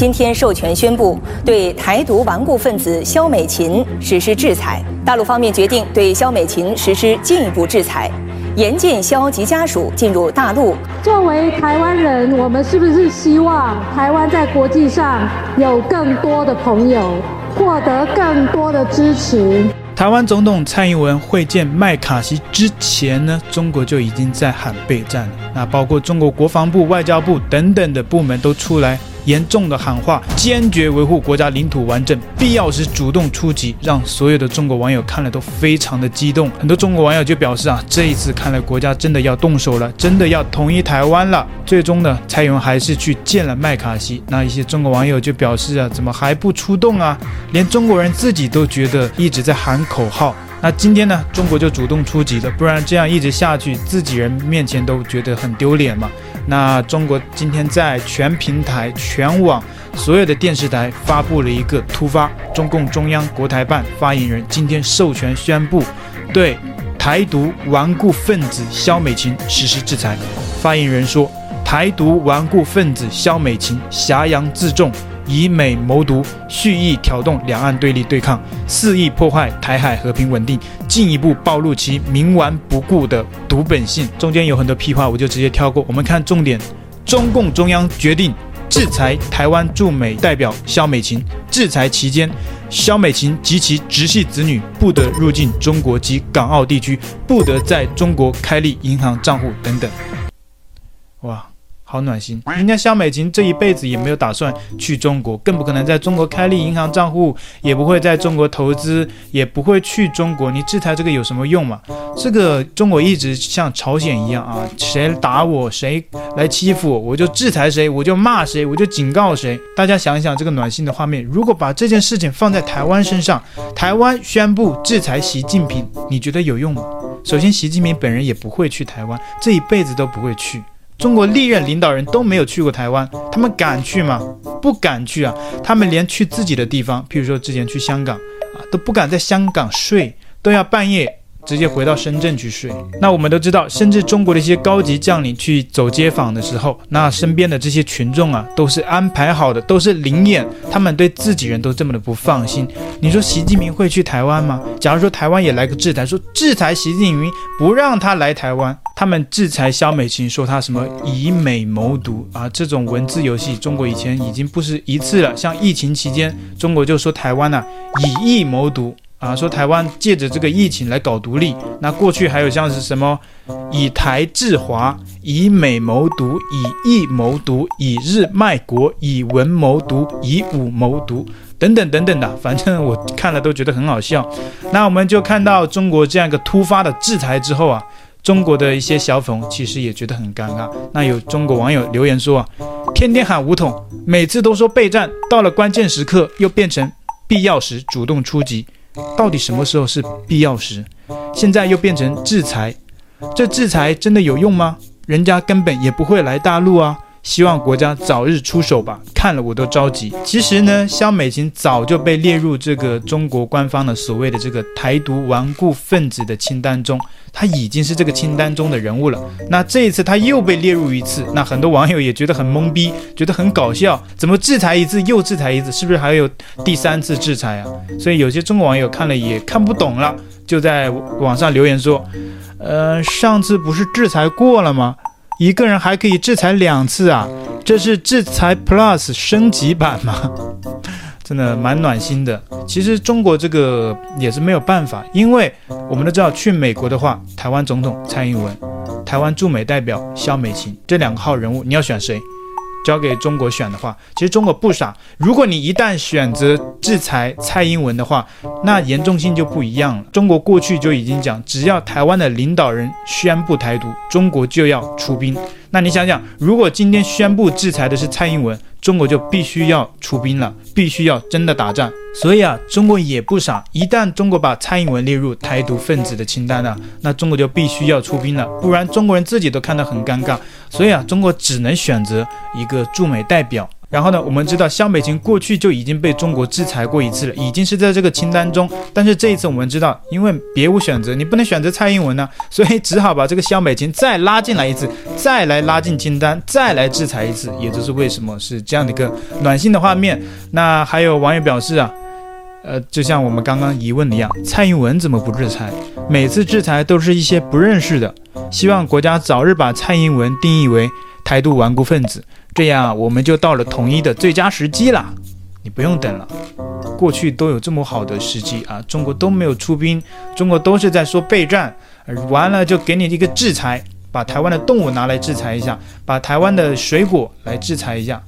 今天授权宣布对台独顽固分子肖美琴实施制裁。大陆方面决定对肖美琴实施进一步制裁，严禁萧及家属进入大陆。作为台湾人，我们是不是希望台湾在国际上有更多的朋友，获得更多的支持？台湾总统蔡英文会见麦卡锡之前呢，中国就已经在喊备战了。那包括中国国防部、外交部等等的部门都出来。严重的喊话，坚决维护国家领土完整，必要时主动出击，让所有的中国网友看了都非常的激动。很多中国网友就表示啊，这一次看来国家真的要动手了，真的要统一台湾了。最终呢，蔡英文还是去见了麦卡锡。那一些中国网友就表示啊，怎么还不出动啊？连中国人自己都觉得一直在喊口号。那今天呢，中国就主动出击了，不然这样一直下去，自己人面前都觉得很丢脸嘛。那中国今天在全平台、全网所有的电视台发布了一个突发，中共中央国台办发言人今天授权宣布，对台独顽固分子肖美琴实施制裁。发言人说，台独顽固分子肖美琴挟洋自重。以美谋独，蓄意挑动两岸对立对抗，肆意破坏台海和平稳定，进一步暴露其冥顽不顾的独本性。中间有很多屁话，我就直接跳过。我们看重点：中共中央决定制裁台湾驻美代表萧美琴。制裁期间，萧美琴及其直系子女不得入境中国及港澳地区，不得在中国开立银行账户等等。哇！好暖心，人家萧美琴这一辈子也没有打算去中国，更不可能在中国开立银行账户，也不会在中国投资，也不会去中国。你制裁这个有什么用嘛？这个中国一直像朝鲜一样啊，谁打我，谁来欺负我，我就制裁谁，我就骂谁，我就警告谁。大家想一想这个暖心的画面，如果把这件事情放在台湾身上，台湾宣布制裁习近平，你觉得有用吗？首先，习近平本人也不会去台湾，这一辈子都不会去。中国历任领导人都没有去过台湾，他们敢去吗？不敢去啊！他们连去自己的地方，譬如说之前去香港啊，都不敢在香港睡，都要半夜。直接回到深圳去睡。那我们都知道，甚至中国的一些高级将领去走街访的时候，那身边的这些群众啊，都是安排好的，都是临演。他们对自己人都这么的不放心。你说习近平会去台湾吗？假如说台湾也来个制裁，说制裁习近平，不让他来台湾。他们制裁肖美琴，说他什么以美谋独啊，这种文字游戏，中国以前已经不是一次了。像疫情期间，中国就说台湾呐，以疫谋独。啊，说台湾借着这个疫情来搞独立，那过去还有像是什么以台制华、以美谋独、以义谋独、以日卖国、以文谋独、以武谋独等等等等的，反正我看了都觉得很好笑。那我们就看到中国这样一个突发的制裁之后啊，中国的一些小粉其实也觉得很尴尬。那有中国网友留言说啊，天天喊武统，每次都说备战，到了关键时刻又变成必要时主动出击。到底什么时候是必要时？现在又变成制裁，这制裁真的有用吗？人家根本也不会来大陆啊！希望国家早日出手吧，看了我都着急。其实呢，萧美琴早就被列入这个中国官方的所谓的这个台独顽固分子的清单中，她已经是这个清单中的人物了。那这一次她又被列入一次，那很多网友也觉得很懵逼，觉得很搞笑，怎么制裁一次又制裁一次？是不是还有第三次制裁啊？所以有些中国网友看了也看不懂了，就在网上留言说：“呃，上次不是制裁过了吗？”一个人还可以制裁两次啊？这是制裁 Plus 升级版吗？真的蛮暖心的。其实中国这个也是没有办法，因为我们都知道，去美国的话，台湾总统蔡英文，台湾驻美代表肖美琴这两个号人物，你要选谁？交给中国选的话，其实中国不傻。如果你一旦选择制裁蔡英文的话，那严重性就不一样了。中国过去就已经讲，只要台湾的领导人宣布台独，中国就要出兵。那你想想，如果今天宣布制裁的是蔡英文，中国就必须要出兵了，必须要真的打仗。所以啊，中国也不傻，一旦中国把蔡英文列入台独分子的清单了，那中国就必须要出兵了，不然中国人自己都看得很尴尬。所以啊，中国只能选择一个驻美代表，然后呢，我们知道萧美琴过去就已经被中国制裁过一次了，已经是在这个清单中。但是这一次我们知道，因为别无选择，你不能选择蔡英文呢、所以只好把这个萧美琴再拉进来一次，再来拉进清单，再来制裁一次。也就是为什么是这样的一个暖心的画面。那还有网友表示啊，呃，就像我们刚刚疑问的一样，蔡英文怎么不制裁？每次制裁都是一些不认识的，希望国家早日把蔡英文定义为台独顽固分子。这样我们就到了统一的最佳时机了，你不用等了。过去都有这么好的时机啊，中国都没有出兵，中国都是在说备战，完了就给你一个制裁，把台湾的动物拿来制裁一下，把台湾的水果来制裁一下，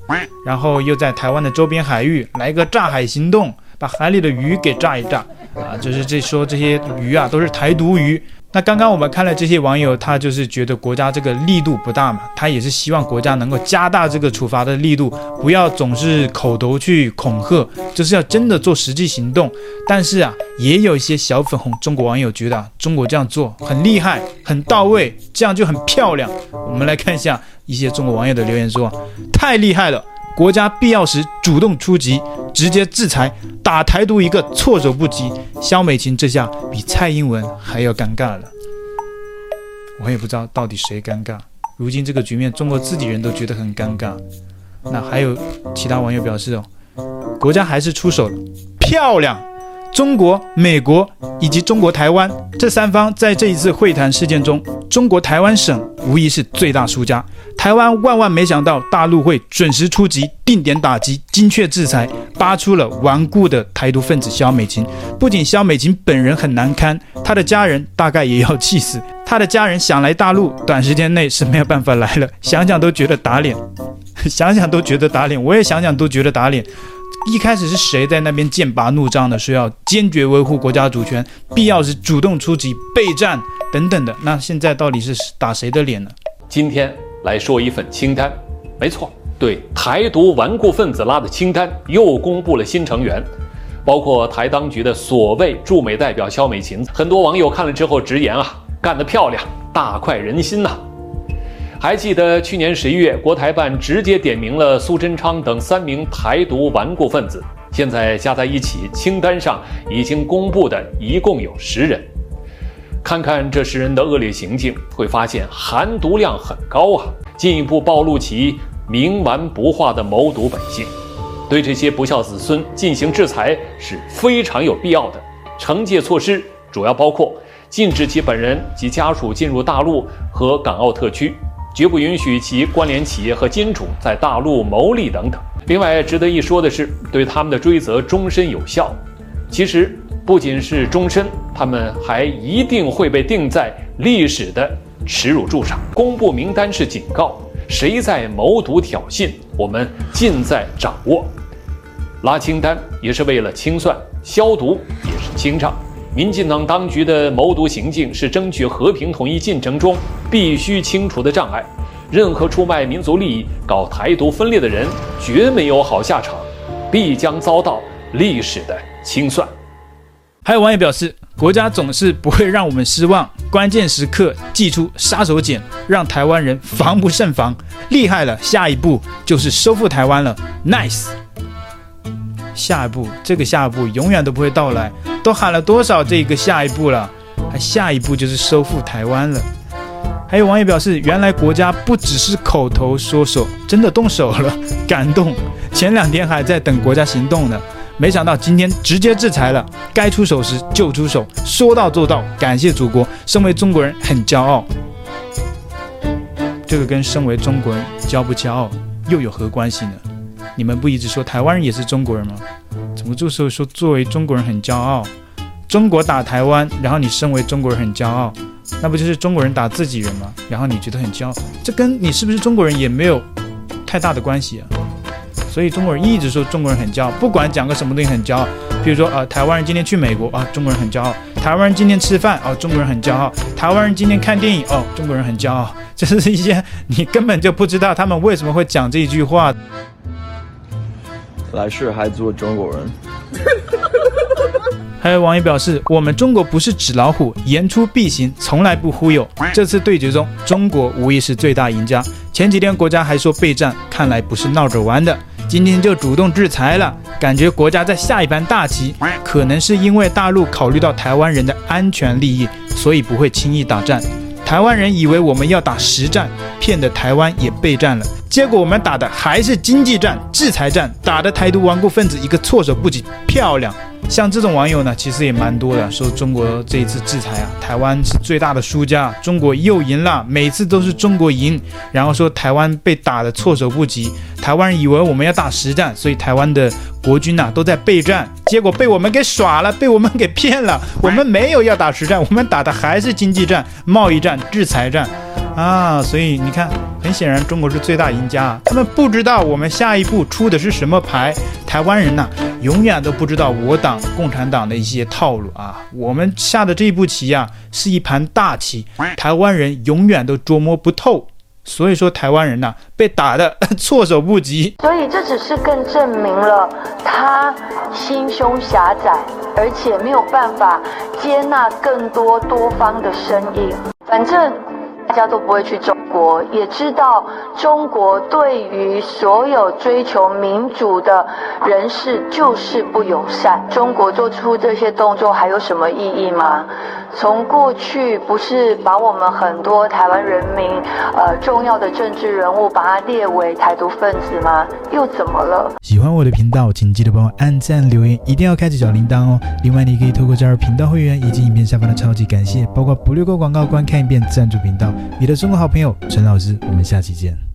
然后又在台湾的周边海域来个炸海行动，把海里的鱼给炸一炸啊，就是这说这些鱼啊都是台独鱼。那刚刚我们看了这些网友，他就是觉得国家这个力度不大嘛，他也是希望国家能够加大这个处罚的力度，不要总是口头去恐吓，就是要真的做实际行动。但是啊，也有一些小粉红中国网友觉得中国这样做很厉害、很到位，这样就很漂亮。我们来看一下一些中国网友的留言说：太厉害了。国家必要时主动出击，直接制裁，打台独一个措手不及。肖美琴这下比蔡英文还要尴尬了。我也不知道到底谁尴尬。如今这个局面，中国自己人都觉得很尴尬。那还有其他网友表示哦，国家还是出手了，漂亮。中国、美国以及中国台湾这三方在这一次会谈事件中，中国台湾省无疑是最大输家。台湾万万没想到大陆会准时出击，定点打击，精确制裁，扒出了顽固的台独分子萧美琴。不仅萧美琴本人很难堪，她的家人大概也要气死。她的家人想来大陆，短时间内是没有办法来了，想想都觉得打脸，想想都觉得打脸。我也想想都觉得打脸。一开始是谁在那边剑拔弩张的，说要坚决维护国家主权，必要时主动出击备战等等的？那现在到底是打谁的脸呢？今天来说一份清单，没错，对台独顽固分子拉的清单又公布了新成员，包括台当局的所谓驻美代表萧美琴。很多网友看了之后直言啊，干得漂亮，大快人心呐、还记得去年十一月，国台办直接点名了苏贞昌等三名台独顽固分子。现在加在一起，清单上已经公布的一共有十人。看看这十人的恶劣行径，会发现含毒量很高啊！进一步暴露其冥顽不化的谋独本性。对这些不孝子孙进行制裁是非常有必要的。惩戒措施主要包括禁止其本人及家属进入大陆和港澳特区。绝不允许其关联企业和金主在大陆牟利等等。另外，值得一说的是，对他们的追责终身有效。其实，不仅是终身，他们还一定会被定在历史的耻辱柱上。公布名单是警告，谁在谋独挑衅，我们尽在掌握。拉清单也是为了清算，消毒也是清账。民进党当局的谋独行径是争取和平统一进程中必须清除的障碍。任何出卖民族利益、搞台独分裂的人，绝没有好下场，必将遭到历史的清算。还有网友表示，国家总是不会让我们失望，关键时刻祭出杀手锏，让台湾人防不胜防，厉害了！下一步就是收复台湾了，nice。下一步，这个下一步永远都不会到来。都喊了多少这个下一步了？还下一步就是收复台湾了。还有网友表示，原来国家不只是口头说说，真的动手了，感动。前两天还在等国家行动呢，没想到今天直接制裁了。该出手时就出手，说到做到，感谢祖国。身为中国人很骄傲。这个跟身为中国人骄不骄傲又有何关系呢？你们不一直说台湾人也是中国人吗？怎么这时候说作为中国人很骄傲？中国打台湾，然后你身为中国人很骄傲，那不就是中国人打自己人吗？然后你觉得很骄傲，这跟你是不是中国人也没有太大的关系啊。所以中国人一直说中国人很骄傲，不管讲个什么东西很骄傲。比如说啊、台湾人今天去美国啊，中国人很骄傲；台湾人今天吃饭啊，中国人很骄傲；台湾人今天看电影哦，中国人很骄傲。这是一些你根本就不知道他们为什么会讲这一句话。来世还做中国人。还有网友表示，我们中国不是纸老虎，言出必行，从来不忽悠。这次对决中，中国无疑是最大赢家。前几天国家还说备战，看来不是闹着玩的。今天就主动制裁了，感觉国家在下一盘大棋。可能是因为大陆考虑到台湾人的安全利益，所以不会轻易打仗。台湾人以为我们要打实战，骗得台湾也备战了。结果我们打的还是经济战、制裁战，打的台独顽固分子一个措手不及。漂亮！像这种网友呢，其实也蛮多的，说中国这一次制裁啊，台湾是最大的输家，中国又赢了，每次都是中国赢，然后说台湾被打的措手不及，台湾人以为我们要打实战，所以台湾的国军呐、都在备战，结果被我们给耍了，被我们给骗了，我们没有要打实战，我们打的还是经济战、贸易战、制裁战。啊，所以你看，很显然中国是最大赢家啊。他们不知道我们下一步出的是什么牌。台湾人呐，永远都不知道我党共产党的一些套路啊。我们下的这一步棋呀，是一盘大棋，台湾人永远都琢磨不透。所以说，台湾人呐，被打得 措手不及。所以这只是更证明了他心胸狭窄，而且没有办法接纳更多多方的声音。反正。大家都不会去中国，也知道中国对于所有追求民主的人士就是不友善。中国做出这些动作还有什么意义吗？从过去不是把我们很多台湾人民呃重要的政治人物把它列为台独分子吗？又怎么了？喜欢我的频道，请记得帮我按赞留言，一定要开启小铃铛哦。另外，你可以透过加入频道会员以及影片下方的超级感谢，包括不略过广告、观看一遍赞助频道。你的中国好朋友陈老师，我们下期见。